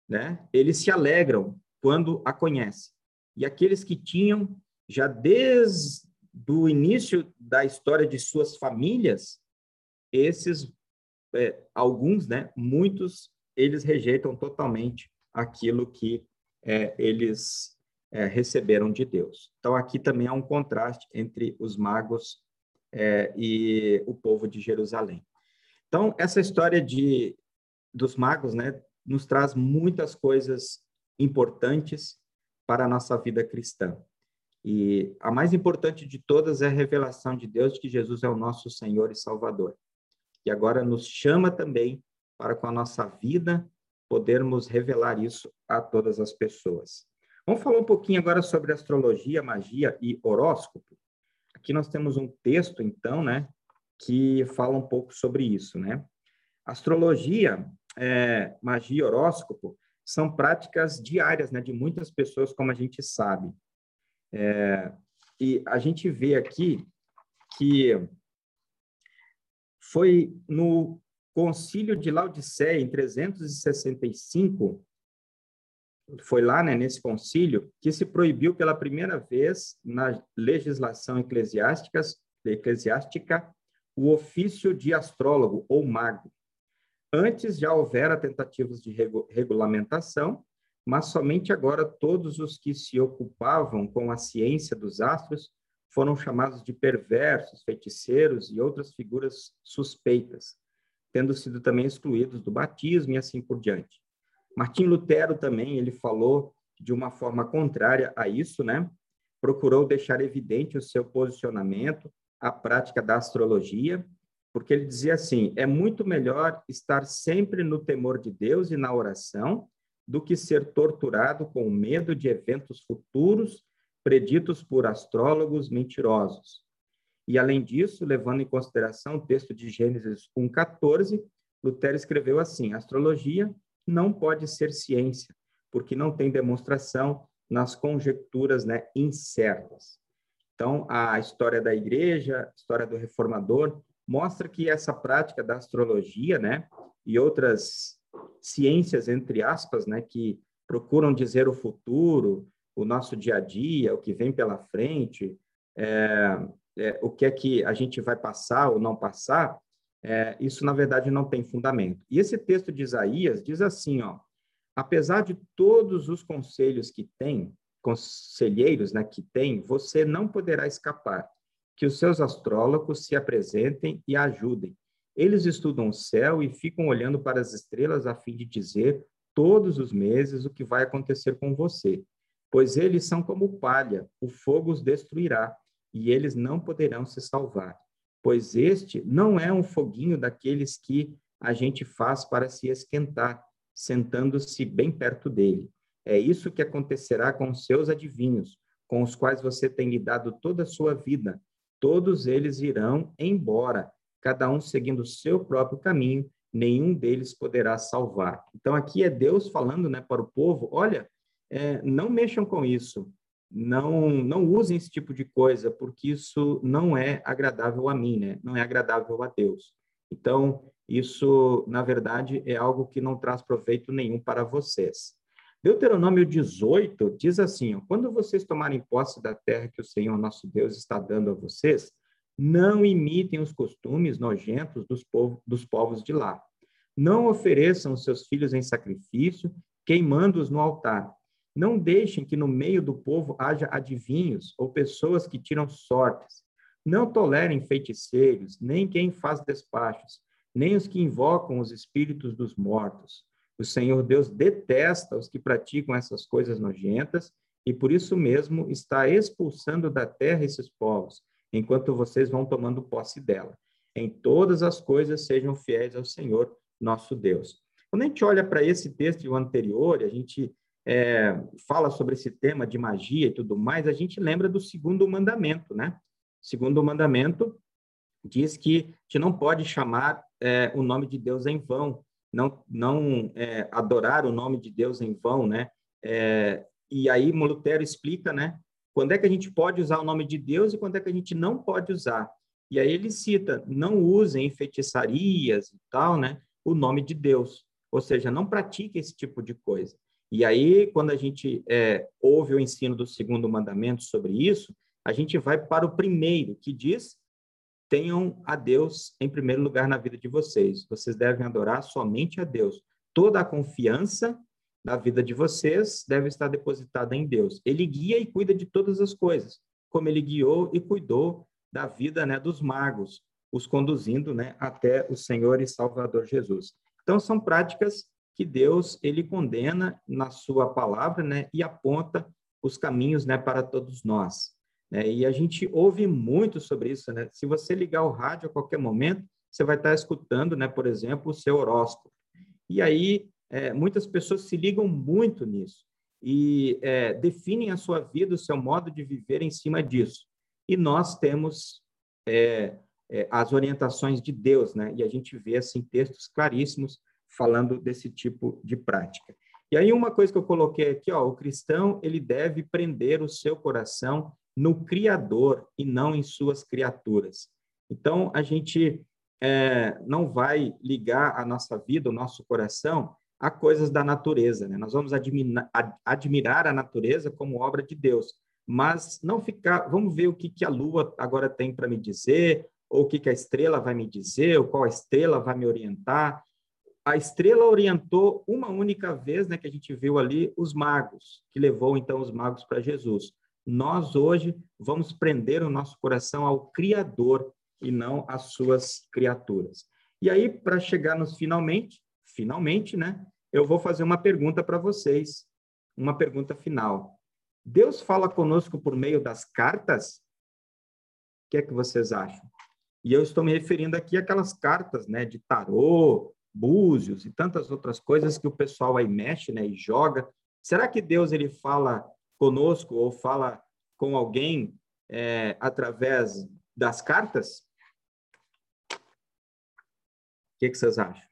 né, eles se alegram quando a conhecem. E aqueles que tinham já desde o início da história de suas famílias, esses é, alguns, né, muitos, eles rejeitam totalmente aquilo que é, eles é, receberam de Deus. Então, aqui também há um contraste entre os magos é, e o povo de Jerusalém. Então, essa história de, dos magos né, nos traz muitas coisas importantes para a nossa vida cristã. E a mais importante de todas é a revelação de Deus de que Jesus é o nosso Senhor e Salvador. E agora nos chama também para com a nossa vida podermos revelar isso a todas as pessoas. Vamos falar um pouquinho agora sobre astrologia, magia e horóscopo. Aqui nós temos um texto, então, né, que fala um pouco sobre isso, né? Astrologia, é, magia e horóscopo são práticas diárias, né, de muitas pessoas, como a gente sabe. É, e a gente vê aqui que foi no concílio de Laodiceia, em 365, foi lá, né, nesse concílio, que se proibiu pela primeira vez na legislação eclesiástica, eclesiástica o ofício de astrólogo ou mago. Antes já houvera tentativas de regulamentação, mas somente agora todos os que se ocupavam com a ciência dos astros foram chamados de perversos, feiticeiros e outras figuras suspeitas, tendo sido também excluídos do batismo e assim por diante. Martim Lutero também, ele falou de uma forma contrária a isso, né? Procurou deixar evidente o seu posicionamento à prática da astrologia, porque ele dizia assim: é muito melhor estar sempre no temor de Deus e na oração do que ser torturado com medo de eventos futuros preditos por astrólogos mentirosos. E, além disso, levando em consideração o texto de Gênesis 1,14, Lutero escreveu assim: astrologia não pode ser ciência, porque não tem demonstração nas conjecturas né, incertas. Então, a história da igreja, a história do reformador, mostra que essa prática da astrologia né, e outras ciências, entre aspas, né, que procuram dizer o futuro, o nosso dia a dia, o que vem pela frente, é, é, o que é que a gente vai passar ou não passar, é, isso na verdade não tem fundamento. E esse texto de Isaías diz assim, ó, apesar de todos os conselhos que tem, conselheiros né, que tem, você não poderá escapar, que os seus astrólogos se apresentem e ajudem. Eles estudam o céu e ficam olhando para as estrelas a fim de dizer todos os meses o que vai acontecer com você pois eles são como palha, o fogo os destruirá, e eles não poderão se salvar. Pois este não é um foguinho daqueles que a gente faz para se esquentar, sentando-se bem perto dele. É isso que acontecerá com os seus adivinhos, com os quais você tem lidado toda a sua vida. Todos eles irão embora, cada um seguindo o seu próprio caminho, nenhum deles poderá salvar. Então aqui é Deus falando, né, para o povo, olha, é, não mexam com isso, não não usem esse tipo de coisa, porque isso não é agradável a mim, né? Não é agradável a Deus. Então, isso, na verdade, é algo que não traz proveito nenhum para vocês. Deuteronômio 18 diz assim: ó, quando vocês tomarem posse da terra que o Senhor nosso Deus está dando a vocês, não imitem os costumes nojentos dos, povo, dos povos de lá. Não ofereçam seus filhos em sacrifício, queimando-os no altar. Não deixem que no meio do povo haja adivinhos ou pessoas que tiram sortes. Não tolerem feiticeiros, nem quem faz despachos, nem os que invocam os espíritos dos mortos. O Senhor Deus detesta os que praticam essas coisas nojentas e por isso mesmo está expulsando da terra esses povos, enquanto vocês vão tomando posse dela. em todas as coisas sejam fiéis ao Senhor nosso Deus. Quando a gente olha para esse texto e o anterior, a gente é, fala sobre esse tema de magia e tudo mais, a gente lembra do segundo mandamento, né? Segundo mandamento diz que a não pode chamar é, o nome de Deus em vão, não, não é, adorar o nome de Deus em vão, né? É, e aí Lutero explica, né? Quando é que a gente pode usar o nome de Deus e quando é que a gente não pode usar. E aí ele cita, não usem em feitiçarias e tal, né? O nome de Deus. Ou seja, não pratique esse tipo de coisa. E aí, quando a gente é, ouve o ensino do segundo mandamento sobre isso, a gente vai para o primeiro, que diz: tenham a Deus em primeiro lugar na vida de vocês. Vocês devem adorar somente a Deus. Toda a confiança da vida de vocês deve estar depositada em Deus. Ele guia e cuida de todas as coisas, como ele guiou e cuidou da vida né, dos magos, os conduzindo né, até o Senhor e Salvador Jesus. Então, são práticas que Deus ele condena na sua palavra, né, e aponta os caminhos, né, para todos nós. Né? E a gente ouve muito sobre isso, né? Se você ligar o rádio a qualquer momento, você vai estar escutando, né, por exemplo, o seu horóscopo. E aí é, muitas pessoas se ligam muito nisso e é, definem a sua vida, o seu modo de viver em cima disso. E nós temos é, é, as orientações de Deus, né? E a gente vê assim textos claríssimos falando desse tipo de prática. E aí uma coisa que eu coloquei aqui, ó, o cristão ele deve prender o seu coração no Criador e não em suas criaturas. Então a gente é, não vai ligar a nossa vida, o nosso coração a coisas da natureza, né? Nós vamos admirar, admirar a natureza como obra de Deus, mas não ficar, vamos ver o que, que a lua agora tem para me dizer, ou o que, que a estrela vai me dizer, ou qual estrela vai me orientar. A estrela orientou uma única vez, né, que a gente viu ali, os magos, que levou então os magos para Jesus. Nós hoje vamos prender o nosso coração ao Criador e não às suas criaturas. E aí, para chegar nos finalmente, finalmente, né, eu vou fazer uma pergunta para vocês, uma pergunta final. Deus fala conosco por meio das cartas? O que é que vocês acham? E eu estou me referindo aqui àquelas cartas, né, de tarô, búzios e tantas outras coisas que o pessoal aí mexe, né, e joga. Será que Deus ele fala conosco ou fala com alguém é, através das cartas? O que, que vocês acham?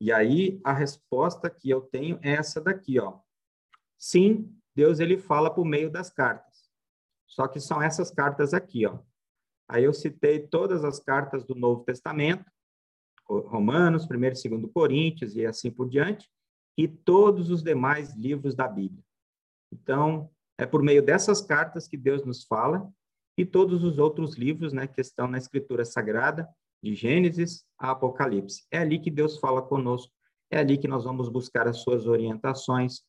E aí a resposta que eu tenho é essa daqui, ó. Sim, Deus ele fala por meio das cartas. Só que são essas cartas aqui, ó. Aí eu citei todas as cartas do Novo Testamento, Romanos, 1 e 2 Coríntios e assim por diante, e todos os demais livros da Bíblia. Então, é por meio dessas cartas que Deus nos fala e todos os outros livros, né, que estão na Escritura Sagrada, de Gênesis a Apocalipse. É ali que Deus fala conosco, é ali que nós vamos buscar as suas orientações,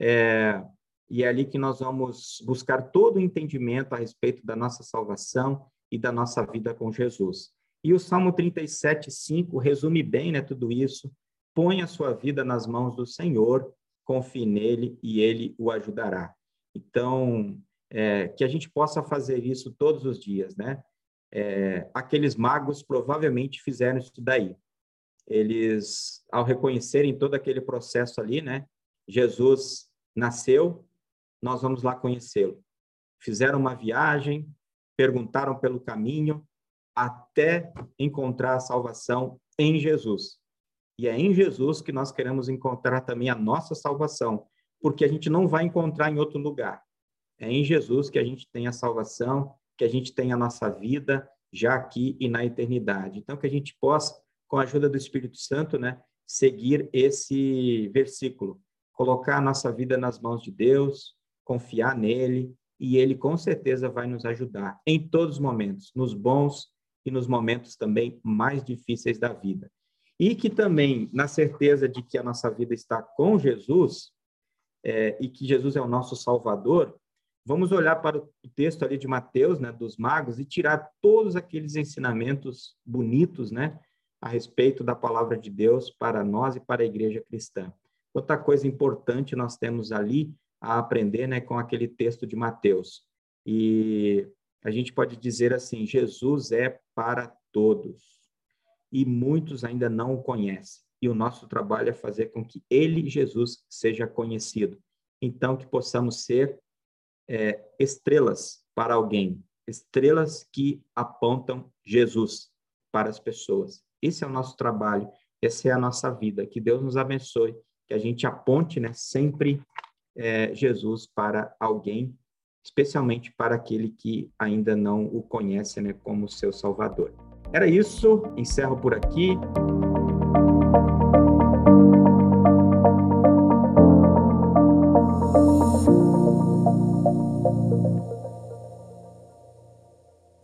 é, e é ali que nós vamos buscar todo o entendimento a respeito da nossa salvação e da nossa vida com Jesus. E o Salmo 37, 5 resume bem né, tudo isso. Põe a sua vida nas mãos do Senhor, confie nele e ele o ajudará. Então, é, que a gente possa fazer isso todos os dias, né? É, aqueles magos provavelmente fizeram isso daí. Eles, ao reconhecerem todo aquele processo ali, né? Jesus nasceu, nós vamos lá conhecê-lo. Fizeram uma viagem, perguntaram pelo caminho até encontrar a salvação em Jesus. E é em Jesus que nós queremos encontrar também a nossa salvação, porque a gente não vai encontrar em outro lugar. É em Jesus que a gente tem a salvação, que a gente tem a nossa vida já aqui e na eternidade. Então, que a gente possa, com a ajuda do Espírito Santo, né, seguir esse versículo, colocar a nossa vida nas mãos de Deus, confiar nele, e ele com certeza vai nos ajudar em todos os momentos, nos bons e nos momentos também mais difíceis da vida. E que também, na certeza de que a nossa vida está com Jesus, é, e que Jesus é o nosso Salvador, vamos olhar para o texto ali de Mateus, né, dos magos, e tirar todos aqueles ensinamentos bonitos, né, a respeito da palavra de Deus para nós e para a igreja cristã. Outra coisa importante nós temos ali a aprender né, com aquele texto de Mateus. E a gente pode dizer assim: Jesus é para todos. E muitos ainda não o conhecem. E o nosso trabalho é fazer com que ele, Jesus, seja conhecido. Então, que possamos ser é, estrelas para alguém, estrelas que apontam Jesus para as pessoas. Esse é o nosso trabalho, essa é a nossa vida. Que Deus nos abençoe, que a gente aponte né, sempre é, Jesus para alguém, especialmente para aquele que ainda não o conhece né, como seu Salvador. Era isso, encerro por aqui.